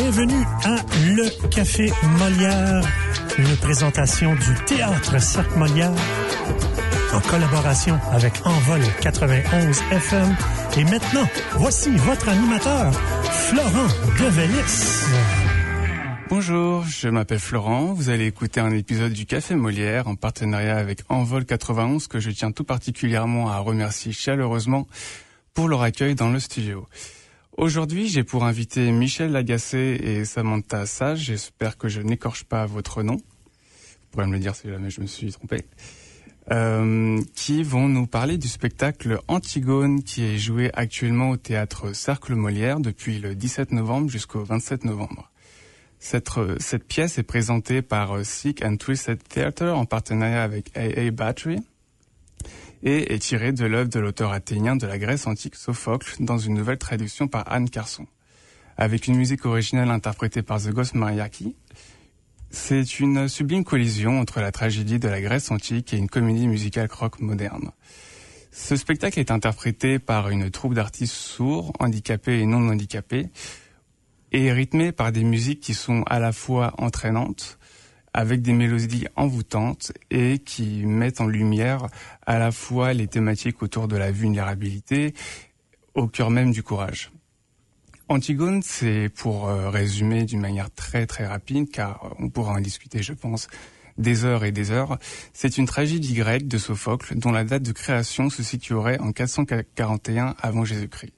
Bienvenue à Le Café Molière, une présentation du Théâtre Cirque Molière en collaboration avec Envol 91 FM. Et maintenant, voici votre animateur, Florent Develis. Bonjour, je m'appelle Florent. Vous allez écouter un épisode du Café Molière en partenariat avec Envol 91 que je tiens tout particulièrement à remercier chaleureusement pour leur accueil dans le studio. Aujourd'hui, j'ai pour inviter Michel Lagacé et Samantha Sage. J'espère que je n'écorche pas votre nom. Vous pourrez me le dire si jamais je me suis trompé. Euh, qui vont nous parler du spectacle Antigone qui est joué actuellement au théâtre Cercle Molière depuis le 17 novembre jusqu'au 27 novembre. Cette, cette pièce est présentée par Sick and Twisted Theatre en partenariat avec AA Battery et est tirée de l'œuvre de l'auteur athénien de la Grèce antique Sophocle dans une nouvelle traduction par Anne Carson. Avec une musique originale interprétée par The Ghost Mariaki, c'est une sublime collision entre la tragédie de la Grèce antique et une comédie musicale rock moderne. Ce spectacle est interprété par une troupe d'artistes sourds, handicapés et non handicapés, et rythmé par des musiques qui sont à la fois entraînantes, avec des mélodies envoûtantes et qui mettent en lumière à la fois les thématiques autour de la vulnérabilité au cœur même du courage. Antigone, c'est pour euh, résumer d'une manière très très rapide, car on pourra en discuter, je pense, des heures et des heures. C'est une tragédie grecque de Sophocle dont la date de création se situerait en 441 avant Jésus-Christ.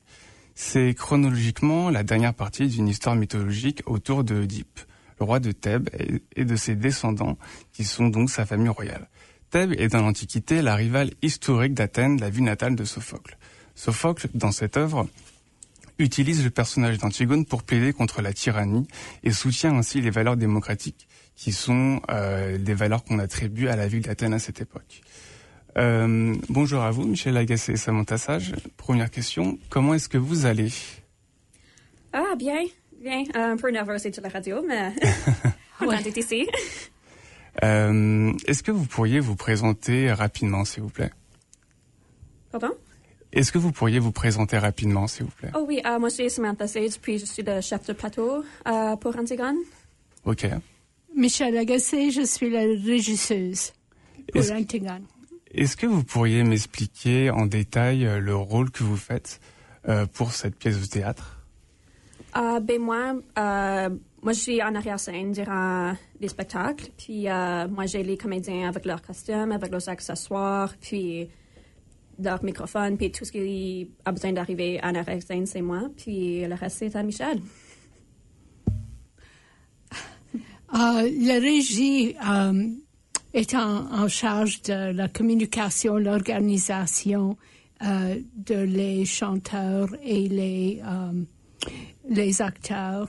C'est chronologiquement la dernière partie d'une histoire mythologique autour de Oedipe, roi de Thèbes et de ses descendants, qui sont donc sa famille royale. Thèbes est dans l'Antiquité la rivale historique d'Athènes, la ville natale de Sophocle. Sophocle, dans cette œuvre, utilise le personnage d'Antigone pour plaider contre la tyrannie et soutient ainsi les valeurs démocratiques qui sont euh, des valeurs qu'on attribue à la ville d'Athènes à cette époque. Euh, bonjour à vous, Michel Agacé et Samantha Sage. Première question, comment est-ce que vous allez? Ah, bien, bien. Un peu nerveuse sur la radio, mais contente d'être ici. Euh, est-ce que vous pourriez vous présenter rapidement, s'il vous plaît? Pardon? Est-ce que vous pourriez vous présenter rapidement, s'il vous plaît? Oh oui, euh, moi je suis Samantha Sage, puis je suis le chef de plateau euh, pour Antigone. Ok. Michel Agacé, je suis la régisseuse pour Est-ce- Antigone. Est-ce que vous pourriez m'expliquer en détail le rôle que vous faites euh, pour cette pièce de théâtre? Euh, ben moi, euh, moi je suis en arrière-scène durant les spectacles, puis euh, moi j'ai les comédiens avec leurs costumes, avec leurs accessoires, puis leur microphone, puis tout ce qui a besoin d'arriver en arrière-scène, c'est moi, puis le reste c'est à Michel. La régie euh, est en, en charge de la communication, l'organisation de les chanteurs et les, les acteurs.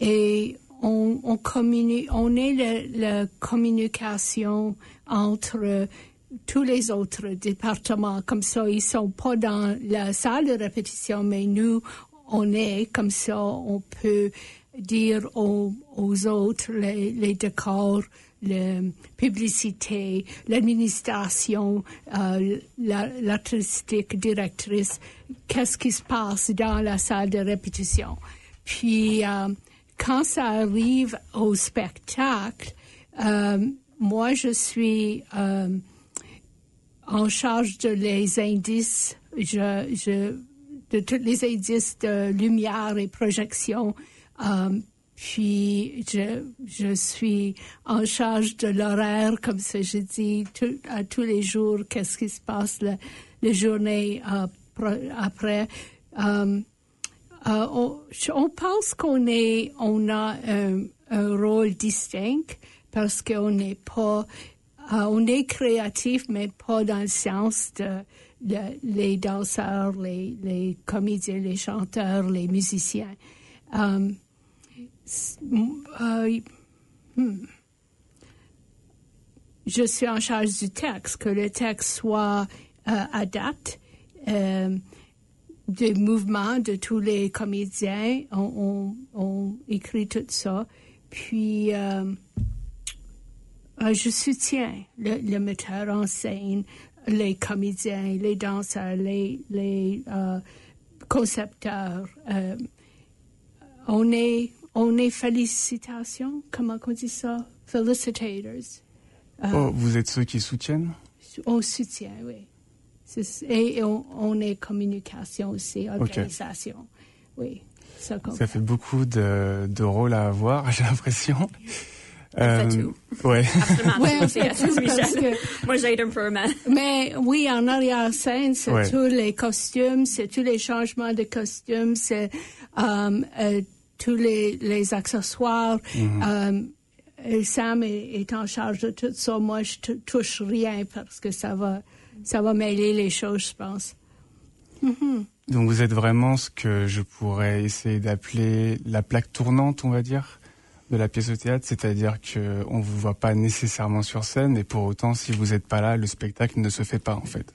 Et on, on, communi- on est la communication entre tous les autres départements. Comme ça, ils sont pas dans la salle de répétition, mais nous, on est comme ça, on peut dire aux, aux autres les, les décors, la publicité, l'administration, euh, la- l'artistique directrice, qu'est-ce qui se passe dans la salle de répétition. Puis, euh, quand ça arrive au spectacle, euh, moi, je suis euh, en charge de les indices, je, de tous les indices de lumière et projection. Puis je, je suis en charge de l'horaire, comme ça je dis tout- à tous les jours, qu'est-ce qui se passe la, la journée euh, après. Euh, euh, on, on pense qu'on est, on a un, rôle distinct parce qu'on n'est pas, on est créatif, mais pas dans le sens de, les danseurs, les, les comédiens, les chanteurs, les musiciens. Euh, hmm. Je suis en charge du texte, que le texte soit euh, à date. Euh, des mouvements de tous les comédiens. On, écrit tout ça. Puis, euh, euh, je soutiens le, le metteur en scène, les comédiens, les danseurs, les, les concepteurs. On est, on est félicitations, comment on dit ça? Felicitators. Oh, vous êtes ceux qui soutiennent? On soutient, oui. Et on, on est communication aussi, organisation. Oui, ça compte. Ça fait beaucoup de, de rôles à avoir, j'ai l'impression. fait tout. Ouais. Absolument. Ouais, que- Moi, j'aide un peu, mais Mais oui, en arrière-scène, c'est Ouais. tous les costumes, c'est tous les changements de costumes, c'est euh, euh, tous les, les accessoires. Euh, et Sam est, est en charge de tout ça. Moi, je tou- touche rien parce que ça va, ça va mêler les choses, je pense. Donc vous êtes vraiment ce que je pourrais essayer d'appeler la plaque tournante, on va dire, de la pièce de théâtre, c'est-à-dire que on vous voit pas nécessairement sur scène, et pour autant, si vous n'êtes pas là, le spectacle ne se fait pas en fait.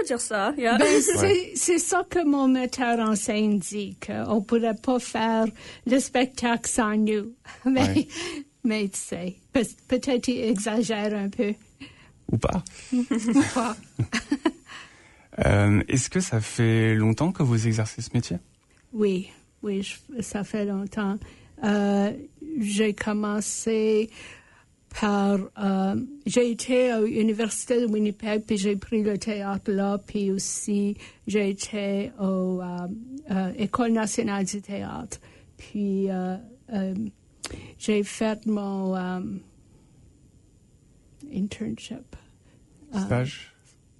Peut dire ça. yeah. Ben, c'est, c'est ça que mon metteur en scène dit, qu'on ne pourrait pas faire le spectacle sans nous. Mais, Ouais. mais tu sais, peut- peut-être il exagère un peu. Ou pas. Euh, Est-ce que ça fait longtemps que vous exercez ce métier? Oui, oui, je- ça fait longtemps. Euh, j'ai commencé par... euh, j'ai été à l'Université de Winnipeg, puis j'ai pris le théâtre là, puis aussi j'ai été à euh, École nationale du théâtre. Puis euh, euh, j'ai fait mon euh, internship. Euh, Stage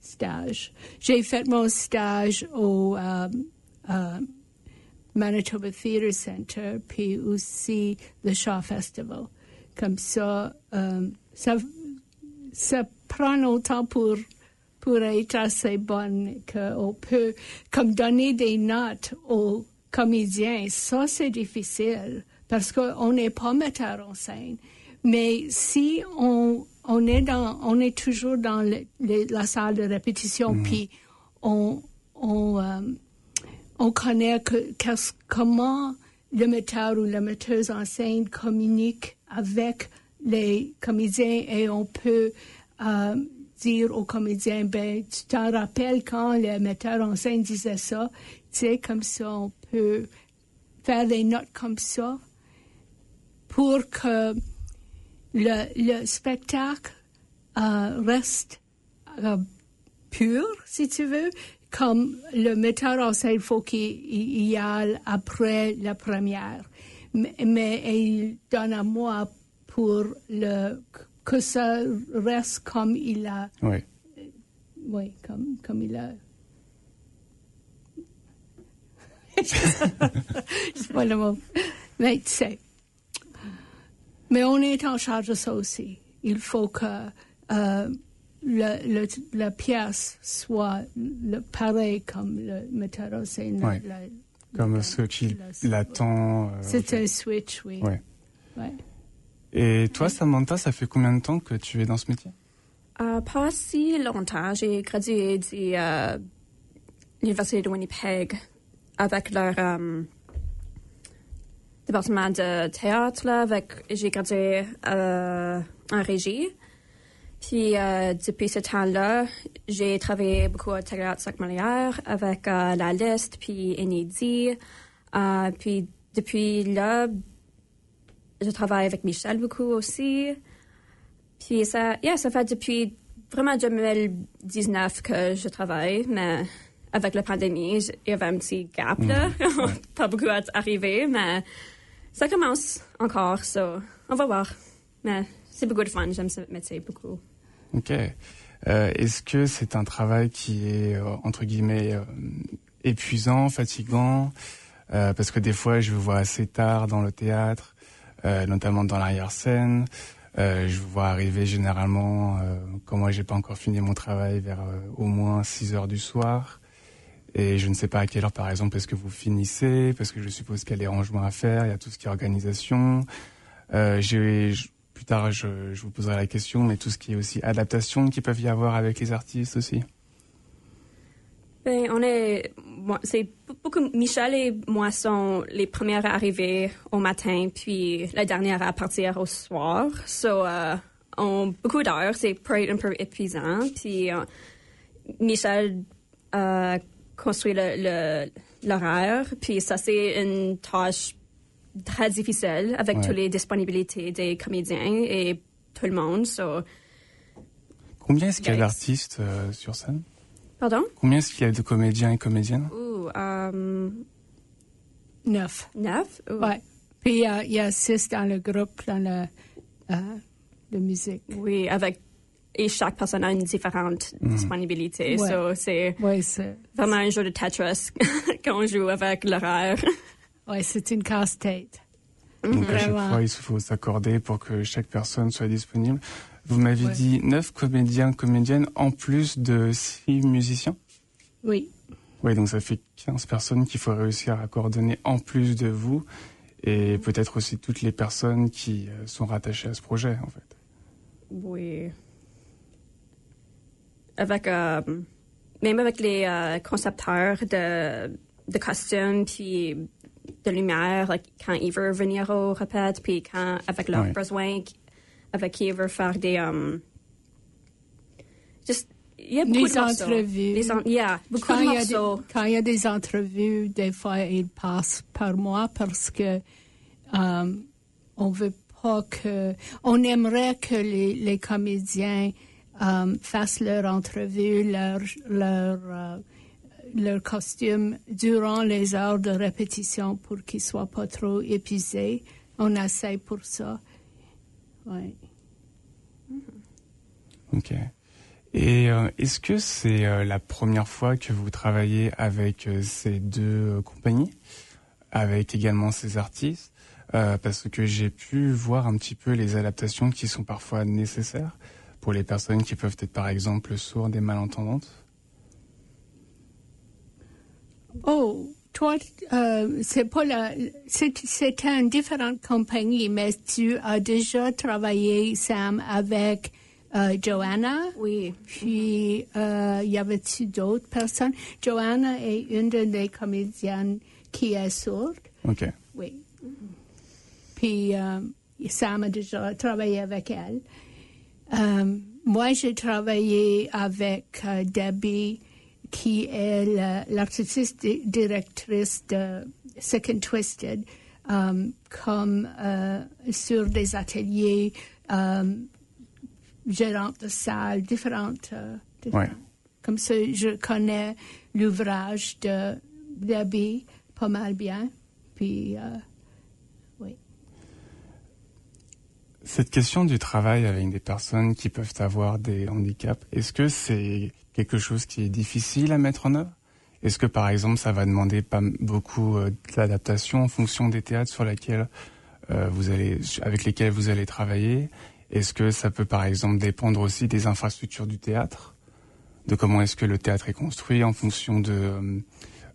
stage. J'ai fait mon stage au euh, euh, Manitoba Theatre Center, puis aussi le Shaw Festival. Comme ça, euh, ça, ça prend longtemps pour, pour être assez bonne qu'on peut comme donner des notes aux comédiens. Ça, c'est difficile parce qu'on n'est pas metteur en scène. Mais si on, on est dans, on est toujours dans le- le- la salle de répétition, puis on, on, euh, on connaît que, comment le metteur ou la metteuse en scène communique avec les comédiens et on peut euh, dire aux comédiens, ben, tu t'en rappelles quand le metteur en scène disait ça, tu sais, comme ça, on peut faire des notes comme ça pour que le, le spectacle euh, reste euh, pur, si tu veux, comme le metteur en scène, faut qu'il il y aille après la première. Mais, mais il donne à moi pour le, que ça reste comme il a, Oui. oui, comme, comme il a. C'est pas le mot. Mais tu sais. Mais on est en charge de ça aussi. Il faut que euh, le, le- la pièce soit le, pareil comme le metteur en scène. Comme la- ce qui la- l'attend. euh, un switch, oui. Ouais. Ouais. Et toi, Samantha, ça fait combien de temps que tu es dans ce métier? Euh, pas si longtemps. J'ai gradué de euh, l'Université de Winnipeg avec leur euh, département de théâtre. J'ai gradué euh, en régie. Puis euh, depuis ce temps-là, j'ai travaillé beaucoup au théâtre Sac-Molière avec euh, La Liste, puis Inédit. Euh, puis depuis là, je travaille avec Michel beaucoup aussi. Puis ça, yeah, ça fait depuis vraiment 2019 que je travaille, mais avec la pandémie, il y avait un petit gap là. Pas beaucoup à arriver, mais ça commence encore, so on va voir. Mais c'est beaucoup de fun, j'aime ce métier beaucoup. Ok. Euh, Est-ce que c'est un travail qui est euh, entre guillemets euh, épuisant, fatigant? Euh, Parce que des fois, je vous vois assez tard dans le théâtre, euh, notamment dans l'arrière-scène. Euh, je vous vois arriver généralement, quand moi j'ai pas encore fini mon travail, vers au moins 6 heures du soir. Et je ne sais pas à quelle heure, par exemple, est-ce que vous finissez, parce que je suppose qu'il y a des rangements à faire, il y a tout ce qui est organisation. Euh, plus tard, je, vous poserai la question, mais tout ce qui est aussi adaptation qui peuvent y avoir avec les artistes aussi. Ben, on est, c'est beaucoup, Michel et moi sont les premières à arriver au matin, puis la dernière à partir au soir. So, euh, on, beaucoup d'heures, c'est peut être un peu épuisant. Puis, euh, Michel euh, construit l'horaire, puis ça, c'est une tâche très difficile avec Ouais. toutes les disponibilités des comédiens et tout le monde. So, Combien est-ce qu'il y a d'artistes euh, sur scène? Pardon? Combien est-ce qu'il y a de comédiens et comédiennes? Ouh, um, Neuf. neuf? Ouh. Ouais. Puis euh, il y a six dans le groupe, dans le, euh, de musique. Oui, avec et chaque personne a une différente disponibilité. Ouais. So, c'est c'est vraiment un jeu de Tetris qu'on joue avec l'horaire. ouais, c'est une casse-tête. Donc à chaque fois, il faut s'accorder pour que chaque personne soit disponible. Vous m'avez Ouais. dit neuf comédiens, comédiennes, en plus de six musiciens? Oui. Oui, donc ça fait 15 personnes qu'il faut réussir à coordonner en plus de vous et peut-être aussi toutes les personnes qui euh, sont rattachées à ce projet, en fait. Oui. Avec, euh, même avec les euh, concepteurs de, de costumes, puis de lumière, like, quand ils veulent venir au répète, puis quand, avec leurs Ouais. besoins, avec qui ils veulent faire des... Um, just, il y a beaucoup Des de entrevues. Des en- yeah, beaucoup Quand de il, y a des, quand il y a des entrevues, des fois, ils passent par moi parce que euh, on veut pas que. On aimerait que les, les comédiens euh, fassent leur entrevue, leur, leur, euh, leur costume durant les heures de répétition pour qu'ils soient pas trop épuisés. On essaie pour ça. Ouais. Ok. Et euh, est-ce que c'est euh, la première fois que vous travaillez avec euh, ces deux compagnies, avec également ces artistes? Parce que j'ai pu voir un petit peu les adaptations qui sont parfois nécessaires pour les personnes qui peuvent être par exemple sourdes et malentendantes. Oh, toi, euh, c'est pas la, c'est, c'est une différente compagnie, mais tu as déjà travaillé, Sam, avec euh, Joanna. Oui. Puis, euh, y avait-tu d'autres personnes? Joanna est une des comédiennes qui est sourde. Ok. Oui. Puis, euh, Sam a déjà travaillé avec elle. Euh, moi, j'ai travaillé avec euh, Debbie, qui est la- l'artiste di- directrice de Second Twisted, euh, comme euh, sur des ateliers, euh, gérante de salles, différentes. euh, différentes. Ouais. Comme ça, je connais l'ouvrage de Debbie pas mal bien. Puis, euh, oui. Cette question du travail avec des personnes qui peuvent avoir des handicaps, est-ce que c'est quelque chose qui est difficile à mettre en œuvre? Est-ce que par exemple ça va demander pas beaucoup euh, d'adaptation en fonction des théâtres sur lesquels euh, vous allez, avec lesquels vous allez travailler? Est-ce que ça peut par exemple dépendre aussi des infrastructures du théâtre, de comment est-ce que le théâtre est construit en fonction de euh,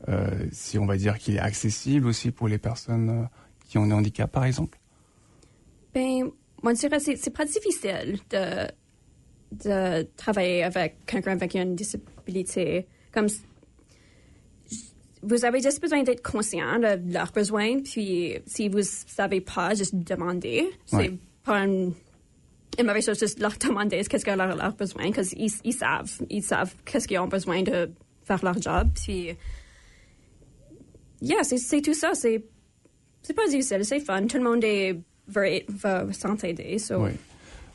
euh, si on va dire qu'il est accessible aussi pour les personnes euh, qui ont des handicaps par exemple? Ben, moi, je dirais que c'est, c'est pas difficile de, de travailler avec quelqu'un avec une disabilité. Comme, vous avez juste besoin d'être conscient de leurs besoins, puis si vous savez pas, juste demander. C'est Ouais. pas une, une mauvaise chose, juste leur demander qu'est-ce qu'ils ont leur, leur besoin, parce qu'ils ils savent, ils savent qu'est-ce qu'ils ont besoin de faire leur job, puis, yeah, c'est, c'est tout ça, c'est, c'est pas difficile, c'est fun, tout le monde est, veut, être- veut s'entraider, so. Oui.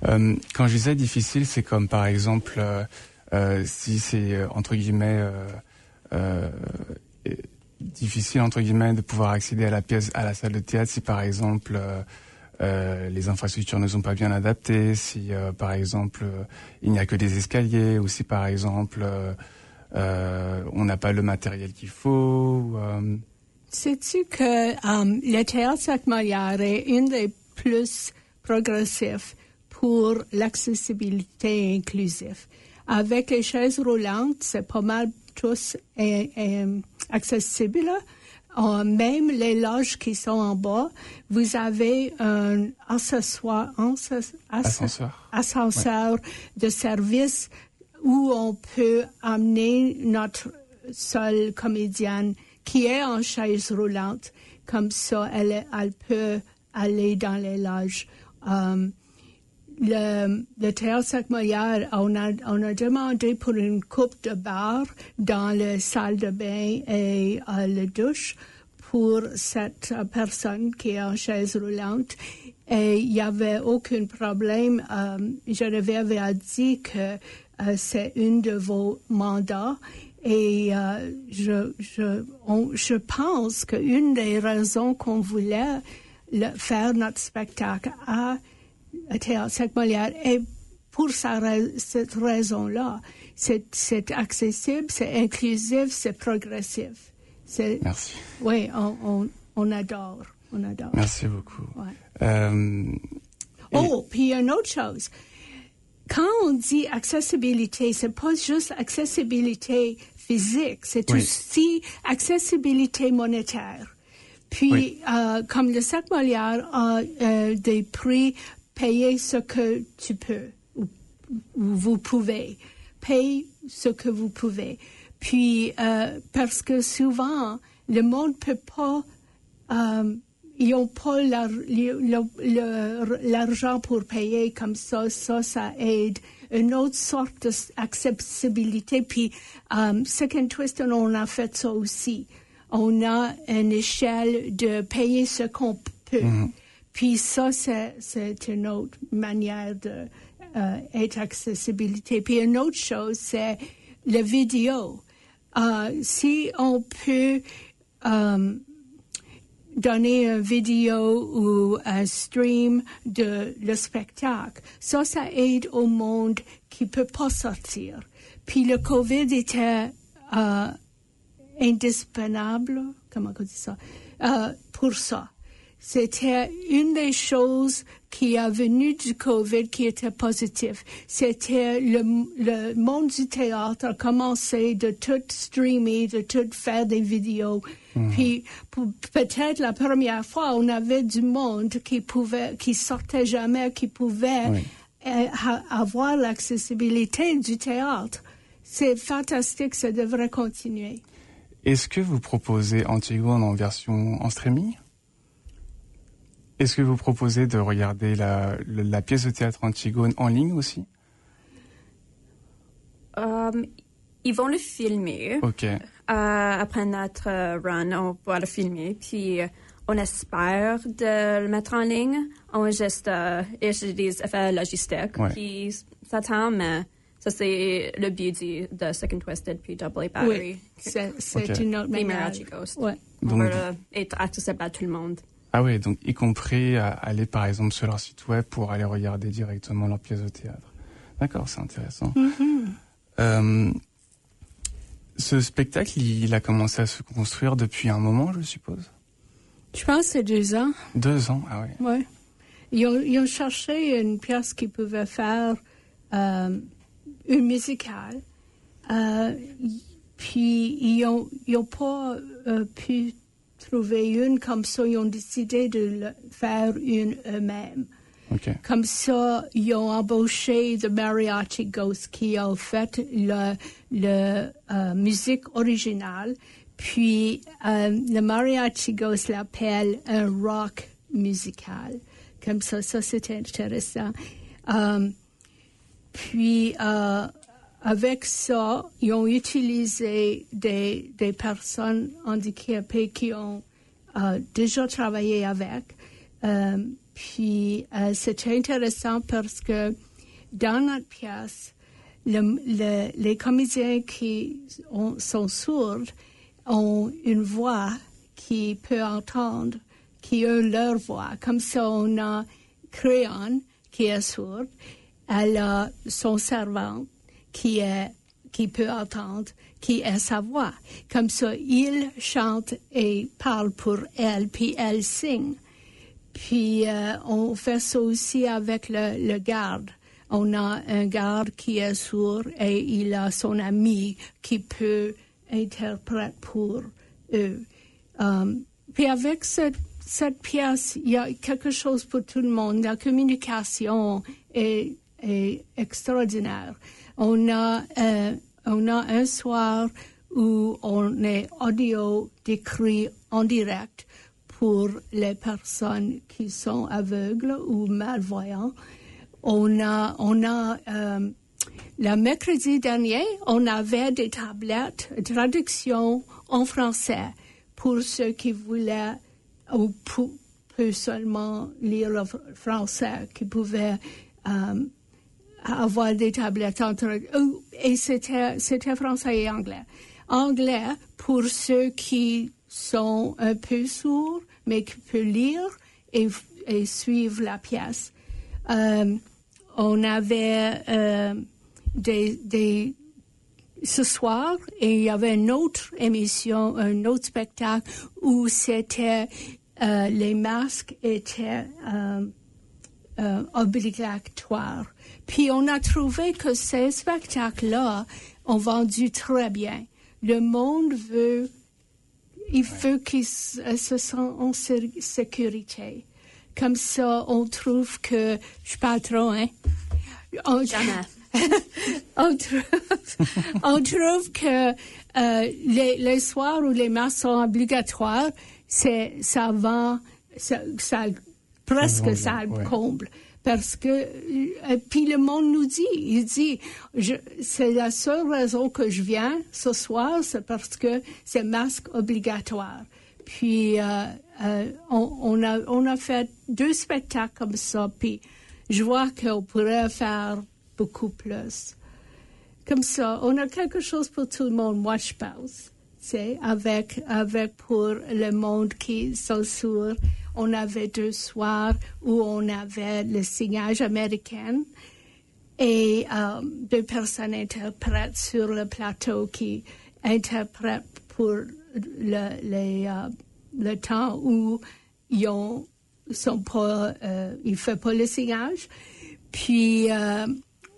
Euh, quand je disais difficile, c'est comme par exemple euh, euh, si c'est entre guillemets euh, euh, euh, difficile entre guillemets de pouvoir accéder à la pièce, à la salle de théâtre, si par exemple euh, euh, les infrastructures ne sont pas bien adaptées, si euh, par exemple euh, il n'y a que des escaliers, ou si par exemple euh, euh, on n'a pas le matériel qu'il faut. euh, Sais-tu que euh, le théâtre Sac-Molière est une des plus progressifs pour l'accessibilité inclusive. Avec les chaises roulantes, c'est pas mal tous euh, euh, accessible. Euh, même les loges qui sont en bas, vous avez un accessoire, Ascenseur. ascenseur de service où on peut amener notre seule comédienne qui est en chaise roulante. Comme ça, elle peut aller dans les loges. Euh, le, le théâtre Sac-Molière, on a, demandé pour une coupe de bar dans la salle de bain et euh, la douche pour cette personne qui est en chaise roulante. Et il n'y avait aucun problème. Euh, Geneviève a dit que euh, c'est une de vos mandats. Et euh, je, je, je pense qu'une des raisons qu'on voulait le, faire notre spectacle à, à Théâtre Sac-Molière est pour sa, cette raison-là. C'est accessible, c'est inclusif, c'est progressif. Merci. Oui, on, on, on, adore. On adore. Merci beaucoup. Ouais. Euh, oh, puis une autre chose. Quand on dit accessibilité, c'est pas juste accessibilité physique, c'est Oui. aussi accessibilité monétaire. Puis, Oui. euh, comme le Sac Molière a euh, des prix, payer ce que tu peux ou, ou vous pouvez. Paye ce que vous pouvez. Puis, euh, parce que souvent, le monde peut pas ils n'ont pas l'argent pour payer comme ça. Ça, ça aide. Une autre sorte d'accessibilité. Puis, Second Twist, on a fait ça aussi. On a une échelle de payer ce qu'on peut. Puis ça, c'est, c'est une autre manière de euh, accessibilité. Puis une autre chose, c'est la vidéo. Euh, si on peut euh, donner une vidéo ou un stream de le spectacle. Ça, ça aide au monde qui peut pas sortir. Puis le COVID était euh, indispensable, comment on dit ça, euh, pour ça. C'était une des choses qui est venue du COVID qui était positive. C'était le, le monde du théâtre a commencé de tout streamer, de tout faire des vidéos. Puis pour- peut-être la première fois, on avait du monde qui pouvait, qui sortait jamais, qui pouvait Oui. euh, avoir l'accessibilité du théâtre. C'est fantastique, ça devrait continuer. Est-ce que vous proposez Antigone en version en streaming? Est-ce que vous proposez de regarder la, pièce de théâtre Antigone en ligne aussi? Euh, ils vont le filmer. Ok. Euh, après notre euh, run, on va le filmer. Puis, on espère de le mettre en ligne. On juste euh, des effets logistiques Ouais. qui s'attendent, mais ça, c'est le but du, de Second Twisted puis Double A Battery. Oui, c'est c'est Ok. une autre Les manière. Ghost. Ouais. On Donc- euh, être accessible à tout le monde. Ah oui, donc y compris à aller par exemple sur leur site web pour aller regarder directement leur pièce de théâtre. D'accord, c'est intéressant. Euh, ce spectacle, il, il a commencé à se construire depuis un moment, je suppose? Je pense que c'est deux ans. Deux ans, ah oui. Ouais. Ils ont, ils ont cherché une pièce qui pouvait faire euh, une musicale. Euh, puis ils n'ont ils ont pas euh, pu trouver une comme ça. Ils ont décidé de le faire une eux-mêmes. Comme ça, ils ont embauché The Mariachi Ghost qui a fait le, le euh, musique originale. Puis le Mariachi Ghost l'appelle un rock musical. Comme ça, ça c'était intéressant. Puis euh, avec ça, ils ont utilisé des, des personnes handicapées qui ont euh, déjà travaillé avec. Euh, puis c'était intéressant parce que dans notre pièce, le- le- les comédiens qui ont- sont sourds ont une voix qui peut entendre, qui a leur voix. Comme ça, on a Créon qui est sourde, elle a son servant qui est qui peut entendre, qui est sa voix. Comme ça, il chante et parle pour elle, puis elle signe. Puis euh, on fait ça aussi avec le, garde. On a un garde qui est sourd et il a son ami qui peut interpréter pour eux. Um, puis avec cette, cette pièce, il y a quelque chose pour tout le monde. La communication est, extraordinaire. On a, euh, on a un soir où on est audio décrit en direct pour les personnes qui sont aveugles ou malvoyants. On a, on a euh, le mercredi dernier, on avait des tablettes de traduction en français pour ceux qui voulaient ou pou- peut seulement lire le fr- français, qui pouvaient euh, avoir des tablettes entre et c'était c'était français et anglais. Anglais pour ceux qui sont un peu sourds mais qui peuvent lire et, et suivre la pièce. Euh, on avait euh, des, des ce soir et il y avait une autre émission, un autre spectacle où c'était euh, les masques étaient euh, euh, obligatoires. Puis on a trouvé que ces spectacles-là ont vendu très bien. Le monde veut, il veut qu'ils se se sentent en sé- sécurité. Comme ça, on trouve que, je parle trop, hein? On- Jamais. on trouve, on trouve que euh, les, les soirs où les masques sont obligatoires, c'est ça vend, ça, ça presque ça ouais. comble. Parce que, euh, puis le monde nous dit, il dit, c'est la seule raison que je viens ce soir, c'est parce que c'est masque obligatoire. Puis euh, euh, on, on a on a fait deux spectacles comme ça, puis je vois qu'on pourrait faire beaucoup plus. Comme ça, on a quelque chose pour tout le monde. Moi, je pense, c'est avec avec pour le monde qui sont sourds. On avait deux soirs où on avait le signage américain et euh, deux personnes interprètes sur le plateau qui interprètent pour le, euh, temps où ils ont, euh, font pas le signage. Puis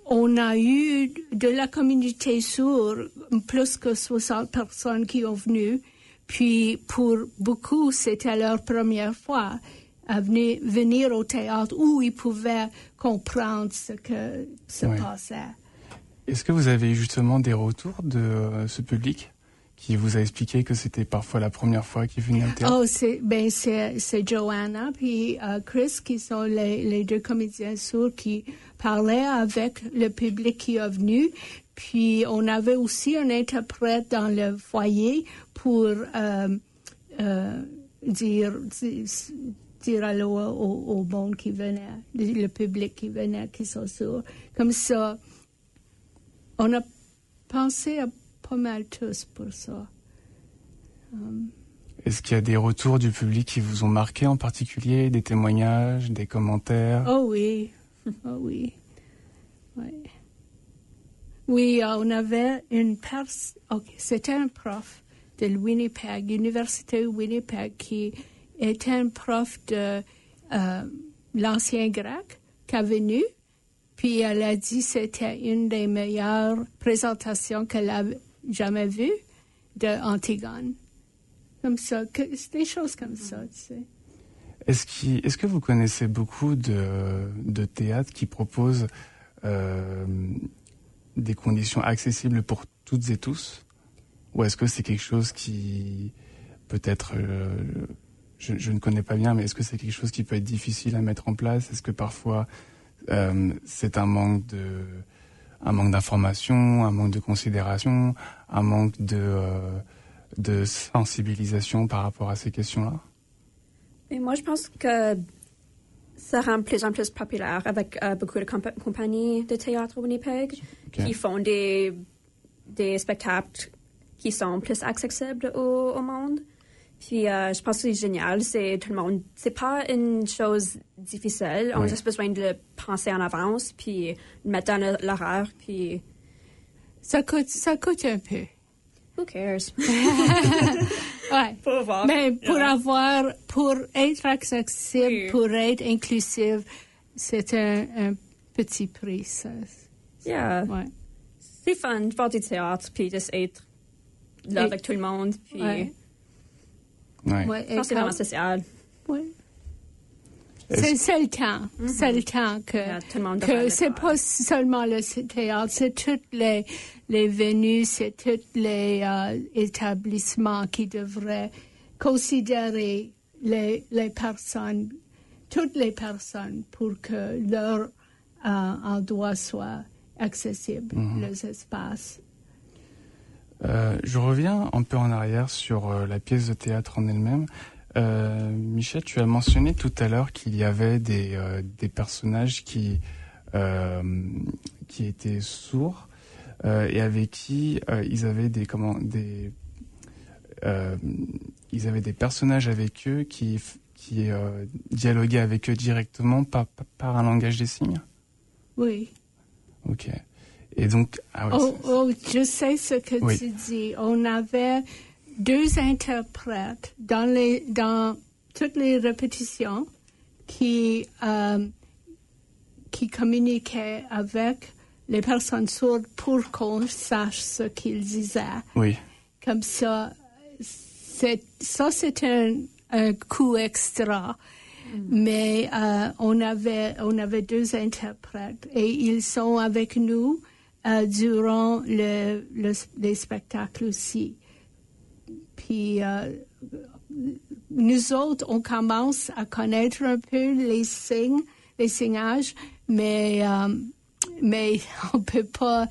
on a eu de la communauté sourde plus que 60 personnes qui ont venu. Puis pour beaucoup, c'était leur première fois à venir, venir au théâtre où ils pouvaient comprendre ce que se Ouais. passait. Est-ce que vous avez justement des retours de euh, ce public qui vous a expliqué que c'était parfois la première fois qu'il venait au théâtre? Oh, c'est ben c'est c'est Joanna puis euh, Chris qui sont les, les deux comédiens sourds qui parlaient avec le public qui est venu. Puis on avait aussi un interprète dans le foyer pour euh, euh, dire, dire allô au, au monde qui venait, le public qui venait, qui sont sourds. Comme ça, on a pensé à pas mal tous pour ça. Est-ce qu'il y a des retours du public qui vous ont marqué en particulier, des témoignages, des commentaires? Oh oui, oh oui, oui. Oui, euh, on avait une personne, c'était un prof de Winnipeg, Université Winnipeg, qui était un prof de euh, l'ancien grec qui est venu, puis elle a dit que c'était une des meilleures présentations qu'elle a jamais vues de Antigone. Comme ça, des choses comme ça, tu sais. Est-ce que vous connaissez beaucoup de, de théâtres qui proposent euh, des conditions accessibles pour toutes et tous Ou est-ce que c'est quelque chose qui peut-être, euh, je, ne connais pas bien, mais est-ce que c'est quelque chose qui peut être difficile à mettre en place? Est-ce que parfois euh, c'est un manque de un manque d'information, un manque de considération, un manque de, euh, de sensibilisation par rapport à ces questions-là? Et moi, je pense que ça rend de plus en plus populaire avec euh, beaucoup de compa- compagnies de théâtre au Winnipeg qui font des, des spectacles qui sont plus accessibles au, au monde. Puis euh, je pense que c'est génial, c'est tout le monde. C'est pas une chose difficile, on a juste besoin de le penser en avance, puis le mettre dans l'horaire, puis Ça coûte, ça coûte un peu. Who cares? Ouais. Pour voir. Mais pour Yeah. avoir, pour être accessible, Oui. pour être inclusive, c'est un, un petit prix, ça. Yeah. Ouais. C'est fun de faire du théâtre, puis juste être là Et- avec tout le monde, puis Ouais. Ouais. Ouais, je et pense que c'est vraiment social. ouais. C'est c'est le temps. C'est le temps que, Yeah, tout le monde devrait que c'est pas seulement le théâtre, c'est toutes les, les venues, c'est tous les euh, établissements qui devraient considérer les, les personnes, toutes les personnes pour que leur euh, endroit soit accessible, les espaces. Euh, je reviens un peu en arrière sur la pièce de théâtre en elle-même. Euh, Michel, tu as mentionné tout à l'heure qu'il y avait des, euh, des personnages qui, euh, qui étaient sourds et avec qui euh, ils avaient des comment des euh, ils avaient des personnages avec eux qui qui euh, dialoguaient avec eux directement par, par un langage des signes. Oui. Ok. Et donc ah ouais, Oh, oh, je sais ce que Oui. tu dis. On avait deux interprètes dans, les, dans toutes les répétitions qui, euh, qui communiquaient avec les personnes sourdes pour qu'on sache ce qu'ils disaient. oui. Comme ça, c'est, ça c'est un, un coup extra. Mais euh, on, avait, on avait deux interprètes et ils sont avec nous euh, durant le, le- les spectacles aussi. Puis euh, nous autres, on commence à connaître un peu les signes, les signages, mais, euh, mais on ne peut pas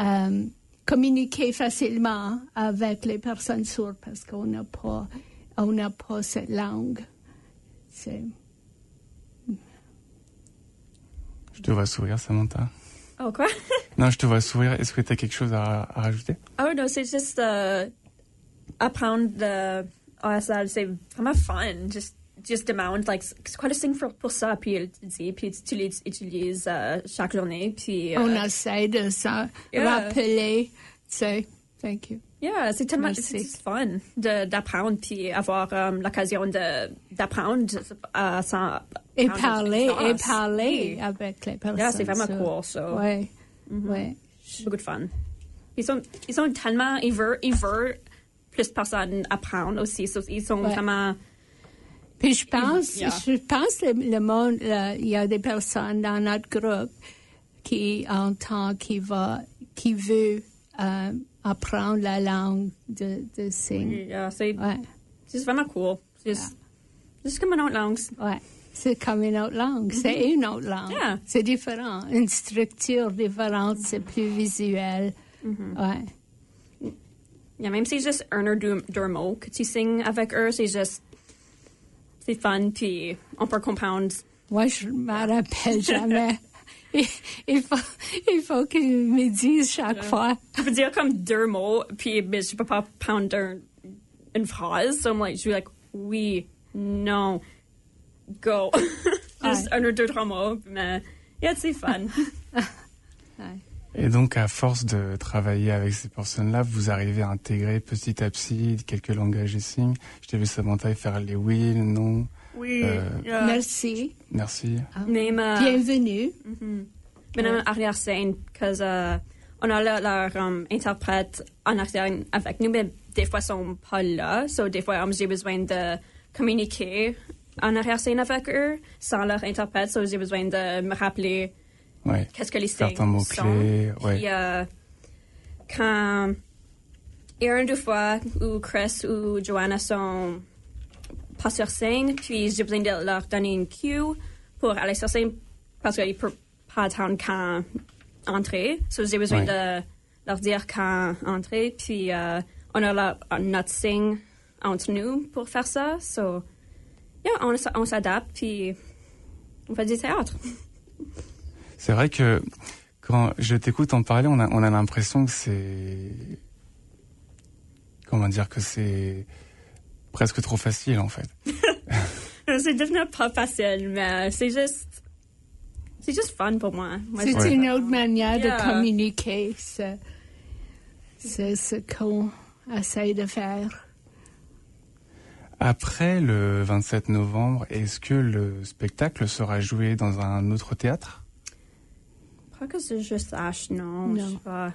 euh, communiquer facilement avec les personnes sourdes parce qu'on n'a pas, on n'a pas cette langue. C'est- Je te vois sourire, Samantha. Oh, quoi? Non, je te vois sourire. Est-ce que tu as quelque chose à, à rajouter? Oh non, c'est juste euh, apprendre OSL, c'est vraiment fun. Just, just demande, like, c'est quoi le signe pour, ça? Puis il te dit, puis tu les utilises euh, chaque journée. Puis, euh, On essaie de se Yeah. rappeler. C'est, thank you. yeah, c'est tellement c'est fun de- d'apprendre, puis avoir euh, l'occasion de- d'apprendre euh, sans. Et parler, et parler Oui. avec les personnes. Yeah, c'est vraiment cool, so. Ouais, ouais. beaucoup de fun. Ils sont, ils sont tellement, ils veulent, ils veulent plus personnes apprendre aussi. So, ils sont Ouais. vraiment, Puis je pense, Yeah. je pense que le monde, il y a des personnes dans notre groupe qui entend, qui va, qui veut euh, apprendre la langue de, de signes. yeah, c'est Ouais, vraiment cool. C'est juste comme une autre langue. ouais. C'est comme une autre langue. C'est une autre langue. Yeah. C'est différent. Une structure différente. C'est plus visuel. Mm-hmm. Ouais. Yeah, même si c'est juste un ou deux, deux mots que tu signes avec eux, c'est juste, c'est fun, puis on peut comprendre. Moi, je me rappelle jamais. il, il faut, il faut qu'ils me disent chaque fois. Je peux dire comme deux mots, puis mais je peux pas prendre un- une phrase. So I'm like, je suis like, oui, non, go. juste Ouais. un ou deux, trois mots, mais yeah, c'est fun. Ouais. Et donc, à force de travailler avec ces personnes-là, vous arrivez à intégrer petit à petit quelques langages et signes. Je t'ai vu Samantha faire les oui, le non. Oui, Euh, yeah. Merci. Merci. Même, euh, Bienvenue. même en arrière-scène, parce que on a leur, leur, um, interprète en arrière avec nous, mais des fois ils sont pas là. So, des fois, um, j'ai besoin de communiquer en arrière-scène avec eux sans leur interprète. So, j'ai besoin de me rappeler Ouais. qu'est-ce que les signes Certains mots-clés, ouais. Puis, euh, quand il y a une deux fois où Chris ou Joanna sont pas sur scène, puis j'ai besoin de leur donner une cue pour aller sur scène parce qu'ils ne peuvent pas attendre quand entrer. So, j'ai besoin Ouais. de leur dire quand entrer, puis euh, on a notre signe entre nous pour faire ça. So, yeah, on, on s'adapte, puis on fait du théâtre. C'est vrai que quand je t'écoute en parler, on a, on a l'impression que c'est. Comment dire que c'est presque trop facile en fait. C'est devenu pas facile, mais c'est juste. C'est juste fun pour moi. Moi, C'est une autre manière Yeah. de communiquer. C'est ce qu'on essaie de faire. Après le 27 novembre, est-ce que le spectacle sera joué dans un autre théâtre? Crois que c'est juste H, non. Non. Je sais pas.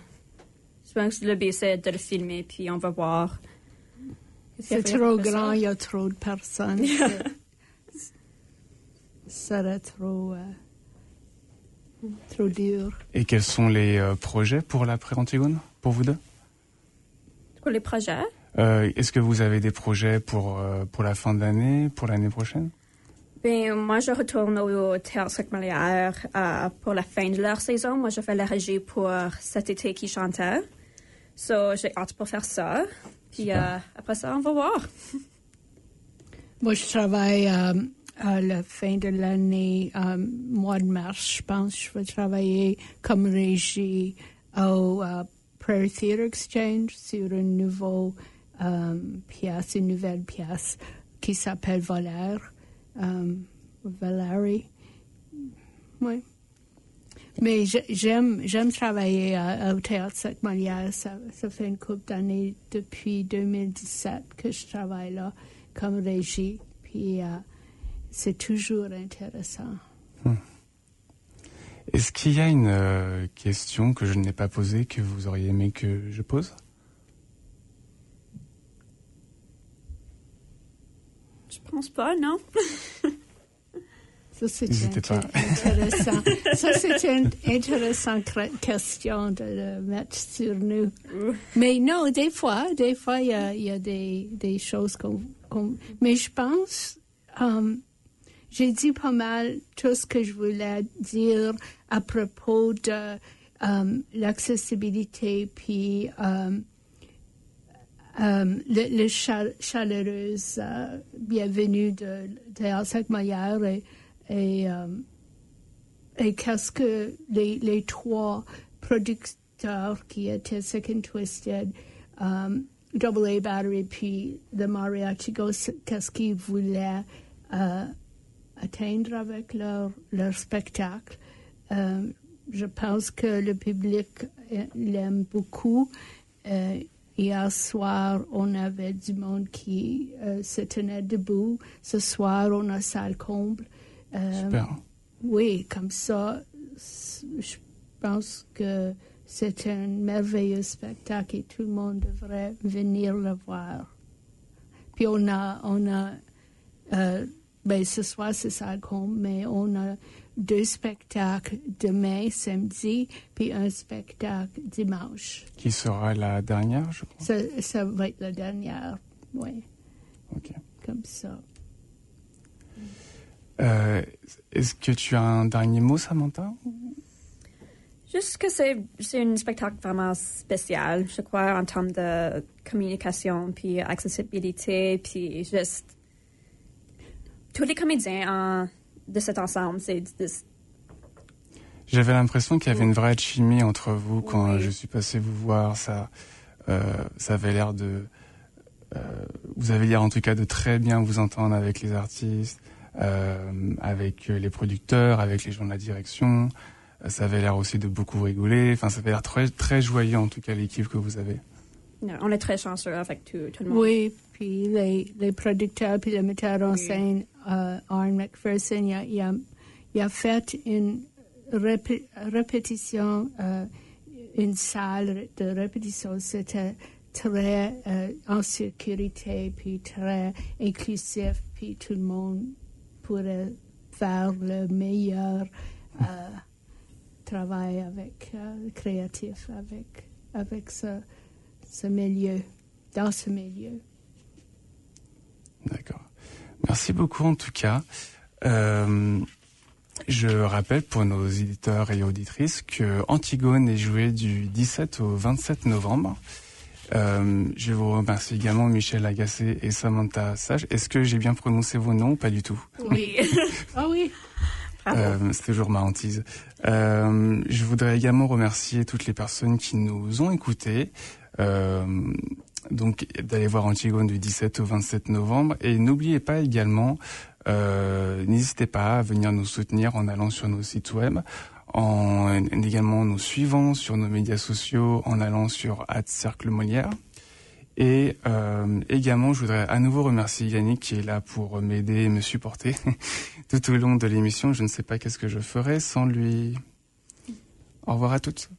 Je pense que le but, c'est de le filmer, puis on va voir. C'est trop grand, il y a trop de personnes. Ça serait trop, euh, trop dur. Et quels sont les euh, projets pour l'après-Antigone, pour vous deux? Pour les projets? Euh, Est-ce que vous avez des projets pour, euh, pour la fin de l'année, pour l'année prochaine? Ben, moi, je retourne au Théâtre Molière euh, pour la fin de leur saison. Moi, je fais la régie pour cet été qui chantait. So, j'ai hâte pour faire ça. Puis euh, après ça, on va voir. Moi, je travaille euh, à la fin de l'année, euh, mois de mars, je pense. Je vais travailler comme régie au Prairie Theatre Exchange sur une nouvelle pièce, une nouvelle pièce qui s'appelle Valère. Euh, Valérie. Oui. Mais j'aime travailler à- au Théâtre Sainte Molière. Ça, fait une couple d'années depuis 2017 que je travaille là comme régie. Puis euh, c'est toujours intéressant. Est-ce qu'il y a une euh, question que je n'ai pas posée que vous auriez aimé que je pose? Je pense pas, non? Ça, inté- intéressant. Ça, c'est une intéressante question de le mettre sur nous. Mais non, des fois, des fois, il y a, il y a des, des choses qu'on... mais je pense, euh, j'ai dit pas mal tout ce que je voulais dire à propos de euh, l'accessibilité, puis euh, euh, le, le chal- chaleureuse euh, bienvenue de Théâtre Sainte-Molière et, euh, et qu'est-ce que les, les trois producteurs qui étaient Second Twisted, um, Double A Battery puis The Mariachi qu'est-ce qu'ils voulaient atteindre avec leur, leur spectacle? Je pense que le public l'aime beaucoup. Hier soir, on avait du monde qui euh, se tenait debout. Ce soir, on a salle comble. Euh, Super. oui, comme ça, je pense que c'est un merveilleux spectacle et tout le monde devrait venir le voir. Puis on a, on a, euh, ben ce soir c'est ça comble, mais on a deux spectacles demain, samedi, puis un spectacle dimanche. Qui sera la dernière, je crois? Ça, ça va être la dernière, oui, Ok. comme ça. Euh, Est-ce que tu as un dernier mot, Samantha? Juste que c'est c'est un spectacle vraiment spécial, je crois, en termes de communication, puis accessibilité, puis juste... Tous les comédiens en- de cet ensemble, c'est... J'avais l'impression qu'il y avait une vraie chimie entre vous quand Oui. je suis passé vous voir. Ça, euh, ça avait l'air de. euh, vous avez l'air en tout cas de très bien vous entendre avec les artistes, euh, avec les producteurs, avec les gens de la direction. Ça avait l'air aussi de beaucoup rigoler. Enfin, ça avait l'air très, très joyeux en tout cas l'équipe que vous avez. On est très chanceux avec tout, tout le monde. Oui, puis les, les producteurs puis le metteur en Oui. scène, Aaron McPherson, il a, fait une répé- répétition, euh, une salle de répétition. C'était très euh, en sécurité, puis très inclusif, puis tout le monde pourrait faire le meilleur euh, travail avec euh, créatif avec avec ce, ce milieu, dans ce milieu. D'accord. Merci beaucoup en tout cas. Euh, je rappelle pour nos éditeurs et auditrices que Antigone est joué du 17 au 27 novembre. Euh, je vous remercie également Michel Agacé et Samantha Sage. Est-ce que j'ai bien prononcé vos noms ou pas du tout? Oui. Ah oui, euh, C'est toujours ma hantise. Euh, je voudrais également remercier toutes les personnes qui nous ont écoutés. Euh, donc d'aller voir Antigone du 17 au 27 novembre. Et n'oubliez pas également, euh, n'hésitez pas à venir nous soutenir en allant sur nos sites web, en également nous suivant sur nos médias sociaux, en allant sur Cercle Molière. Et euh, également, je voudrais à nouveau remercier Yannick qui est là pour m'aider et me supporter tout au long de l'émission. Je ne sais pas qu'est-ce que je ferais sans lui. Au revoir à toutes.